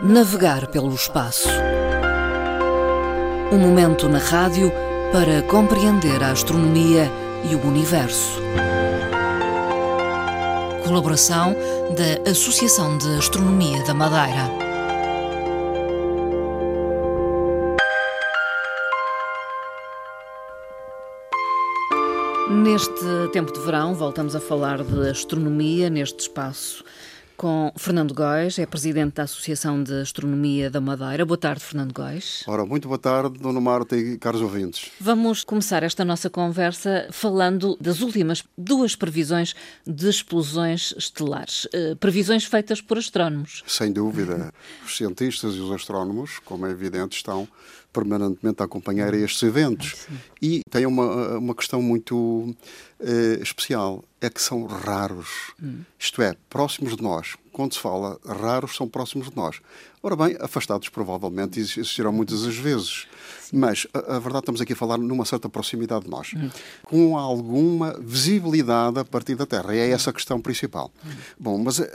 Navegar pelo espaço. Um momento na rádio para compreender a astronomia e o universo. Colaboração da Associação de Astronomia da Madeira. Neste tempo de verão, voltamos a falar de astronomia neste espaço com Fernando Góis, é presidente da Associação de Astronomia da Madeira. Boa tarde, Fernando Góis. Ora, muito boa tarde, Dona Marta e caros ouvintes. Vamos começar esta nossa conversa falando das últimas duas previsões de explosões estelares. Uh, previsões feitas por astrónomos. Sem dúvida. Os cientistas e os astrónomos, como é evidente, estão permanentemente a acompanhar estes eventos. E tem uma, uma questão muito uh, especial, é que são raros. Hum. Isto é, próximos de nós. Quando se fala raros, são próximos de nós. Ora bem, afastados provavelmente existirão muitas as vezes. Mas a, a, verdade estamos aqui a falar numa certa proximidade de nós, hum. com alguma visibilidade a partir da Terra. E é essa a questão principal. Hum. Bom, mas uh,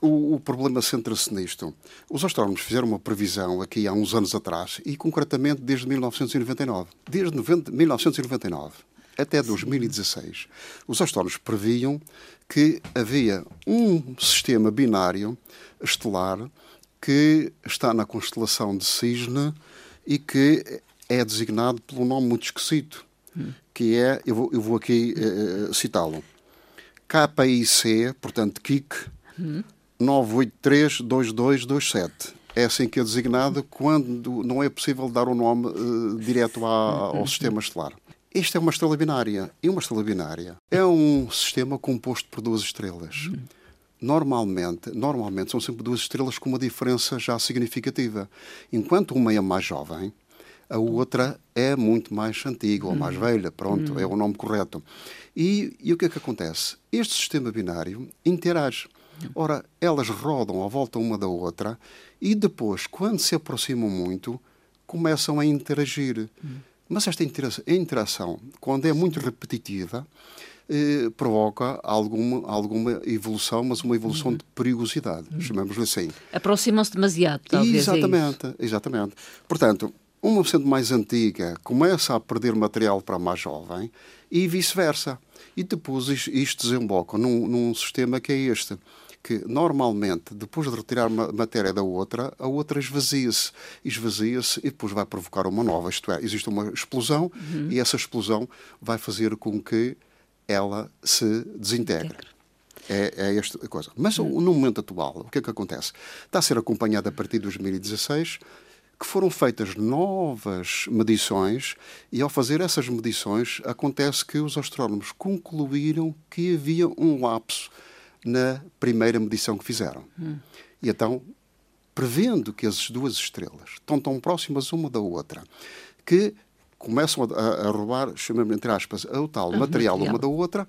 o, o, problema centra-se nisto. Os astrónomos fizeram uma previsão aqui há uns anos atrás, e concretamente desde 1999. Desde 90, 1999 até 2016, os astrónomos previam que havia um sistema binário estelar que está na constelação de Cisne e que é designado pelo nome muito esquisito, que é, eu vou, eu vou aqui uh, citá-lo, KIC, portanto KIC, 9832227. É assim que é designado quando não é possível dar o um nome uh, direto à, ao sistema estelar. Esta é uma estrela binária. E uma estrela binária é um sistema composto por duas estrelas normalmente, normalmente são sempre duas estrelas com uma diferença já significativa. Enquanto uma é mais jovem, a outra é muito mais antiga ou mais velha, pronto, é o nome correto. E, e o que é que acontece? Este sistema binário interage. Ora, elas rodam à volta uma da outra e depois, quando se aproximam muito, começam a interagir. Mas esta interação, quando é muito repetitiva, eh, provoca alguma, alguma evolução, mas uma evolução uhum. de perigosidade, uhum. chamamos-lhe assim. Aproximam-se demasiado, talvez. Exatamente, é exatamente. Portanto, uma sendo mais antiga começa a perder material para a mais jovem e vice-versa. E depois isto desemboca num, num sistema que é este que normalmente, depois de retirar matéria da outra, a outra esvazia-se. Esvazia-se e depois vai provocar uma nova. Isto é, existe uma explosão uhum. e essa explosão vai fazer com que ela se desintegra. É, é esta coisa. Mas hum. no momento atual, o que é que acontece? Está a ser acompanhado a partir de 2016 que foram feitas novas medições e ao fazer essas medições acontece que os astrónomos concluíram que havia um lapso na primeira medição que fizeram. Hum. E então, prevendo que as duas estrelas estão tão próximas uma da outra que começam a, a roubar, chamamos entre aspas, o tal uhum, material uma da outra,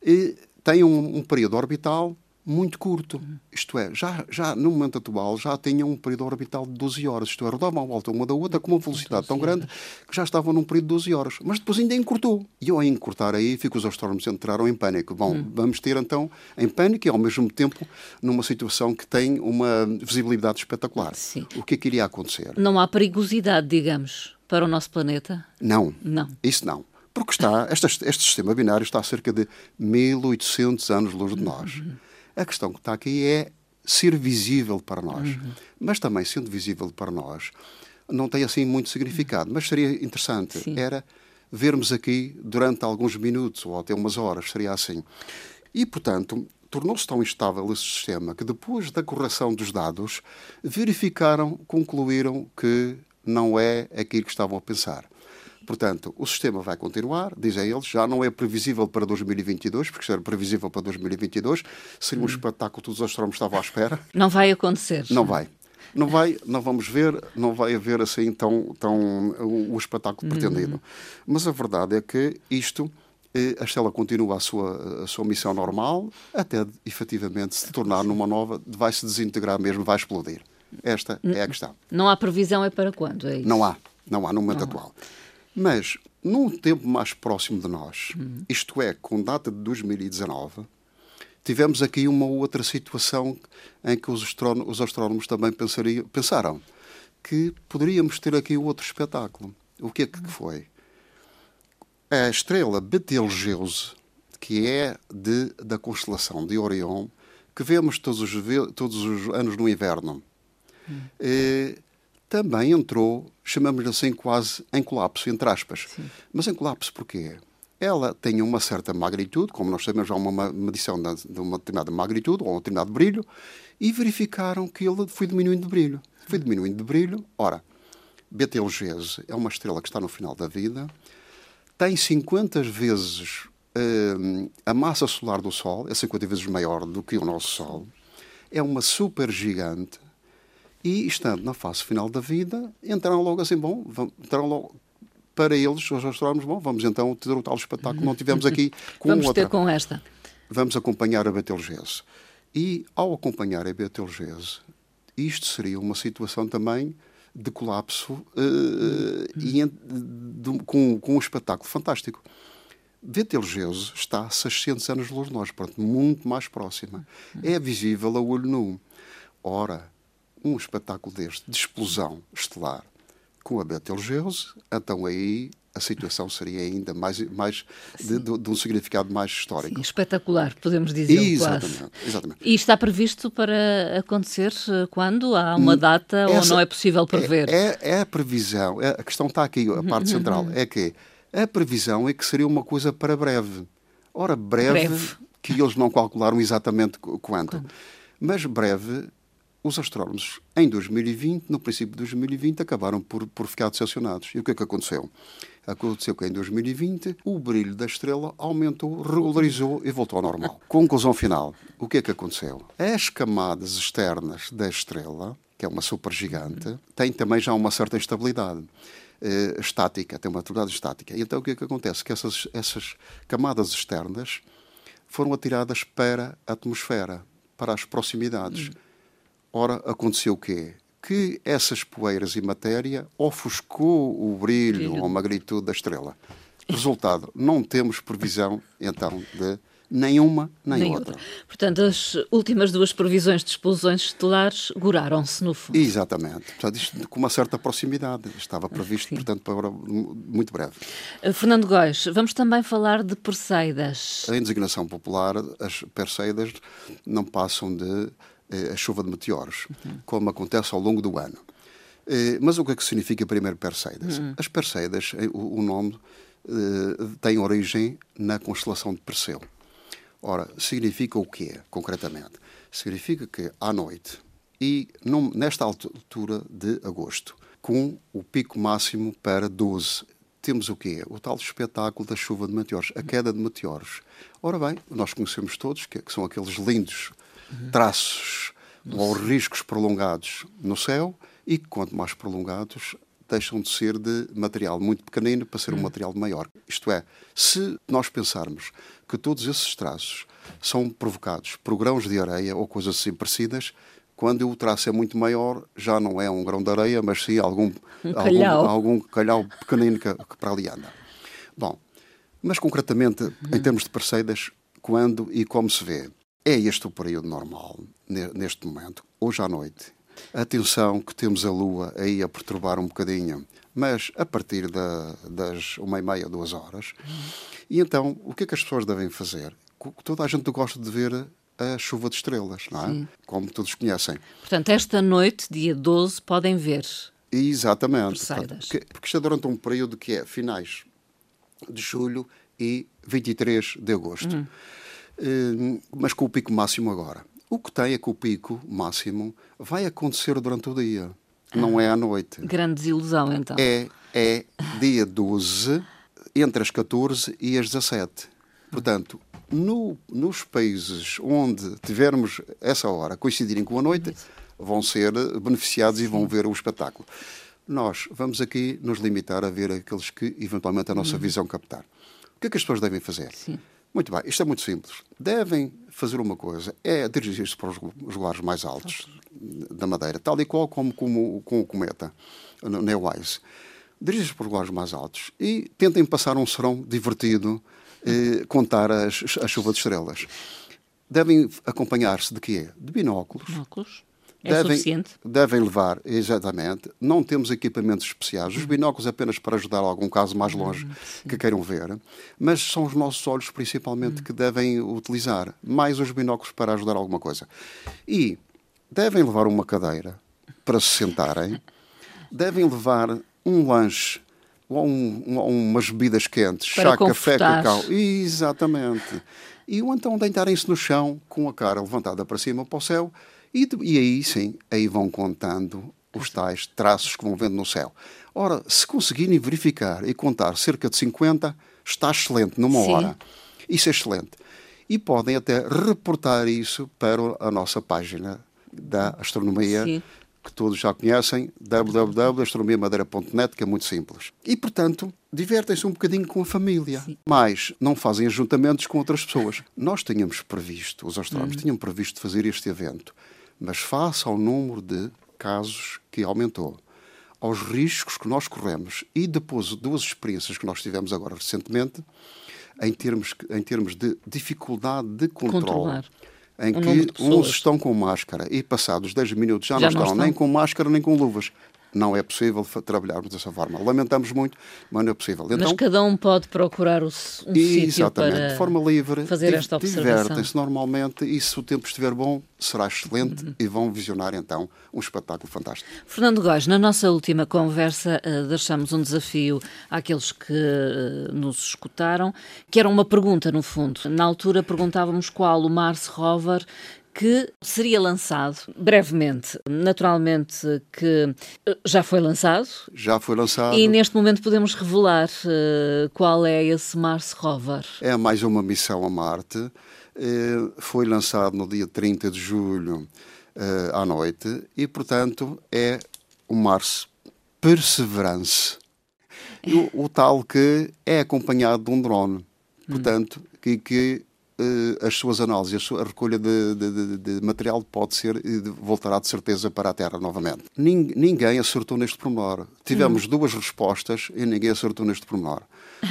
e têm um, um período orbital muito curto. Uhum. Isto é, já, já no momento atual já tinham um período orbital de 12 horas. Isto é, rodavam à volta uma da outra com uma velocidade tão grande que já estavam num período de 12 horas. Mas depois ainda encurtou. E ao encurtar aí, fico os astrónomos entraram em pânico. Bom, hum. vamos ter então em pânico e ao mesmo tempo numa situação que tem uma visibilidade espetacular. Sim. O que é que iria acontecer? Não há perigosidade, digamos para o nosso planeta? Não. Não. Isso não. Porque está, este, este sistema binário está a cerca de 1800 anos-luz de nós. A questão que está aqui é ser visível para nós. Uhum. Mas também, sendo visível para nós, não tem assim muito significado. Mas seria interessante, Sim. era vermos aqui durante alguns minutos ou até umas horas, seria assim. E, portanto, tornou-se tão instável esse sistema que depois da correção dos dados, verificaram, concluíram que não é aquilo que estavam a pensar. Portanto, o sistema vai continuar, dizem eles, já não é previsível para 2022, porque se era previsível para 2022, seria um hum. espetáculo que todos os astrónomos estavam à espera. Não vai acontecer. Não vai. Não vai, não vamos ver, não vai haver assim tão, tão o, o espetáculo pretendido. Mas a verdade é que isto eh, a Estela continua a sua, a sua missão normal, até efetivamente se tornar numa nova, vai se desintegrar mesmo, vai explodir. Esta é a questão. Não há previsão é para quando? É não há, não há no momento não atual. Há. Mas num tempo mais próximo de nós, uhum. isto é, com data de 2019, tivemos aqui uma outra situação em que os, astrónomos, os astrónomos também pensariam, pensaram que poderíamos ter aqui outro espetáculo. O que é que foi? A estrela Betelgeuse, que é de, da constelação de Orion, que vemos todos os, todos os anos no inverno, hum. eh, também entrou, chamamos-lhe assim, quase em colapso, entre aspas. Sim. Mas em colapso porquê? Ela tem uma certa magnitude, como nós sabemos, há uma medição de uma determinada magnitude ou um determinado brilho, e verificaram que ele foi diminuindo de brilho. Foi diminuindo de brilho. Ora, Betelgeuse é uma estrela que está no final da vida, tem 50 vezes uh, a massa solar do Sol, é 50 vezes maior do que o nosso Sol, é uma super gigante e, estando na fase final da vida, entraram logo assim, bom, entraram logo para eles, os astrónomos, bom, vamos então ter o tal espetáculo não tivemos aqui com vamos outra. ter com esta. Vamos acompanhar a Betelgeuse. E, ao acompanhar a Betelgeuse, isto seria uma situação também de colapso uh, e de, com, com um espetáculo fantástico. Betelgeuse está a 600 anos de luz de nós, portanto, muito mais próxima. É visível a olho nu. Ora, um espetáculo deste, de explosão estelar, com a Betelgeuse, então aí a situação seria ainda mais, mais de, de, de um significado mais histórico. Sim, espetacular, podemos dizer. Exatamente, quase. exatamente. E está previsto para acontecer eh, quando? Há uma hum, data Essa ou não é possível prever? É, é, é a previsão, é, a questão está aqui, a parte central, é que a previsão é que seria uma coisa para breve. Ora, breve, breve. que eles não calcularam exatamente quanto. Mas breve, os astrónomos, em 2020, no princípio de 2020, acabaram por, por ficar decepcionados. E o que é que aconteceu? Aconteceu que em 2020 o brilho da estrela aumentou, regularizou e voltou ao normal. Conclusão final: o que é que aconteceu? As camadas externas da estrela, que é uma supergigante, têm também já uma certa instabilidade uh, estática, tem uma atividade estática. E então o que é que acontece? Que essas, essas camadas externas foram atiradas para a atmosfera, para as proximidades. Hum. Ora, aconteceu o quê? Que essas poeiras e matéria ofuscou o brilho, brilho. ou a magnitude da estrela. Resultado, não temos previsão, então, de nenhuma nem, nem outra. outra. Portanto, as últimas duas previsões de explosões estelares guraram-se, no fundo. Exatamente. Portanto, isto com uma certa proximidade. Estava previsto, Sim. portanto, para muito breve. Uh, Fernando Góis, vamos também falar de Perseidas. Em designação popular, as Perseidas não passam de eh, a chuva de meteoros, uhum. como acontece ao longo do ano. Eh, mas o que é que significa primeiro Perseidas? Uhum. As Perseidas, eh, o, nome tem origem na constelação de Perseu. Ora, significa o quê, concretamente? Significa que à noite e nesta altura de agosto, com o pico máximo para 12, temos o quê? O tal espetáculo da chuva de meteoros, a queda de meteoros. Ora bem, nós conhecemos todos que são aqueles lindos traços ou riscos prolongados no céu e que, quanto mais prolongados, deixam de ser de material muito pequenino para ser um material maior. Isto é, se nós pensarmos que todos esses traços são provocados por grãos de areia ou coisas assim parecidas, quando o traço é muito maior, já não é um grão de areia, mas sim algum, um calhau. algum, algum calhau pequenino que, que, para ali anda. Bom, mas concretamente, em termos de parceiras, quando e como se vê? É este o período normal, neste momento, hoje à noite. Atenção que temos a Lua aí a perturbar um bocadinho, mas a partir da, das uma e meia, duas horas. E então, o que é que as pessoas devem fazer? Toda a gente gosta de ver a chuva de estrelas, não é? Sim. Como todos conhecem. Portanto, esta noite, dia 12, podem ver. Exatamente. porque, porque isto é durante um período que é finais de julho e 23 de agosto. Uhum. Uh, mas com o pico máximo agora. O que tem é que o pico máximo vai acontecer durante o dia, ah, não é à noite. Grande desilusão, então. É, é dia 12, entre as 14 e as 17. Portanto, no, nos países onde tivermos essa hora coincidirem com a noite, vão ser beneficiados e vão ver o espetáculo. Nós vamos aqui nos limitar a ver aqueles que eventualmente a nossa uhum. visão captar. O que é que as pessoas devem fazer? Sim. Muito bem, isto é muito simples. Devem fazer uma coisa, é dirigir-se para os lugares mais altos da Madeira, tal e qual como, como com o cometa, no Neowise. Dirigir-se para os lugares mais altos e tentem passar um serão divertido, eh, contar as, a chuva de estrelas. devem acompanhar-se de quê? De binóculos. Binóculos. É devem, suficiente? Devem levar, exatamente. Não temos equipamentos especiais. Os binóculos apenas para ajudar algum caso mais longe hum, que queiram ver. Mas são os nossos olhos, principalmente, hum. que devem utilizar. Mais os binóculos para ajudar alguma coisa. E devem levar uma cadeira para se sentarem. devem levar um lanche ou, um, ou umas bebidas quentes, para chá, confortar. café, cacau. Exatamente. E ou então deitarem-se no chão com a cara levantada para cima para o céu e, e aí sim, aí vão contando os tais traços que vão vendo no céu. Ora, se conseguirem verificar e contar cerca de 50, está excelente numa sim. hora. Isso é excelente. E podem até reportar isso para a nossa página da astronomia, sim. que todos já conhecem, www.astronomiamadeira.net, que é muito simples. E, portanto, divertem-se um bocadinho com a família, Sim. mas não fazem ajuntamentos com outras pessoas. Nós tínhamos previsto, os astrónomos uhum. tinham previsto fazer este evento mas face ao número de casos que aumentou, aos riscos que nós corremos e depois duas experiências que nós tivemos agora recentemente, em termos, em termos de dificuldade de controle. Em que uns estão com máscara e passados 10 minutos já, já não, estão, não estão nem com máscara nem com luvas não é possível trabalharmos dessa forma. Lamentamos muito, mas não é possível. Então, mas cada um pode procurar um sítio para de forma livre, fazer esta observação. Divertem-se normalmente e se o tempo estiver bom, será excelente uhum. e vão visionar então um espetáculo fantástico. Fernando Góes, na nossa última conversa uh, deixamos um desafio àqueles que uh, nos escutaram, que era uma pergunta no fundo. Na altura perguntávamos qual o Mars Rover que seria lançado brevemente. Naturalmente que eh, já foi lançado. Já foi lançado. E neste momento podemos revelar uh, qual é esse Mars Rover. É mais uma missão a Marte. Uh, foi lançado no dia 30 de julho uh, à noite e, portanto, é o Mars Perseverance. O, o, tal que é acompanhado de um drone. Portanto, hum. que, que as suas análises, a, recolha de, de, de, de, material pode ser e voltará de certeza para a Terra novamente. Ning, ninguém acertou neste pormenor. Tivemos hum. duas respostas e ninguém acertou neste pormenor.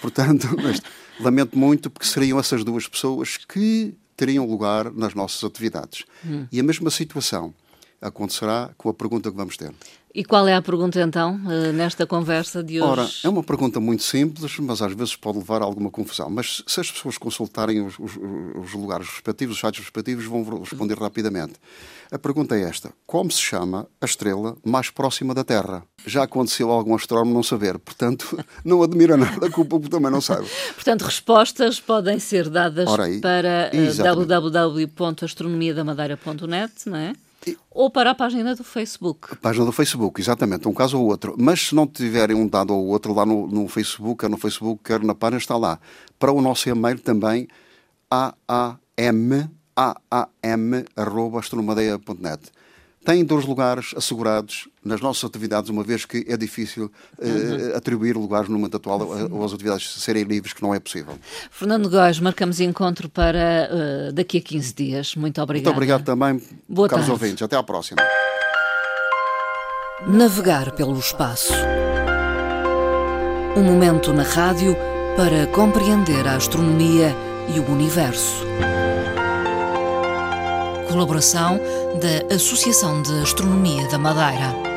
Portanto, mas, lamento muito porque seriam essas duas pessoas que teriam lugar nas nossas atividades. Hum. E a mesma situação acontecerá com a pergunta que vamos ter. E qual é a pergunta então, eh, nesta conversa de hoje? Ora, é uma pergunta muito simples, mas às vezes pode levar a alguma confusão. Mas se as pessoas consultarem os, os, os lugares respectivos, os sites respectivos, vão responder rapidamente. A pergunta é esta: Como se chama a estrela mais próxima da Terra? Já aconteceu algum astrónomo não saber, portanto, não admira nada que o público também não saiba. portanto, respostas podem ser dadas aí, para eh, www.astronomiadamadeira.net, não é? Ou para a página do Facebook. A página do Facebook, exatamente, um caso ou outro. Mas se não tiverem um dado ou outro lá no, no Facebook, quer no Facebook, quer na página, está lá. Para o nosso e-mail também, aam, aam.astronomadeia.net têm dois lugares assegurados nas nossas atividades, uma vez que é difícil uh, atribuir lugares no momento atual ou as atividades serem livres, que não é possível. Fernando Góes, marcamos encontro para uh, daqui a 15 dias. Muito obrigado. Muito obrigado também, Boa caros tarde. ouvintes. Até à próxima. Navegar pelo espaço. Um momento na rádio para compreender a astronomia e o universo. Colaboração da Associação de Astronomia da Madeira.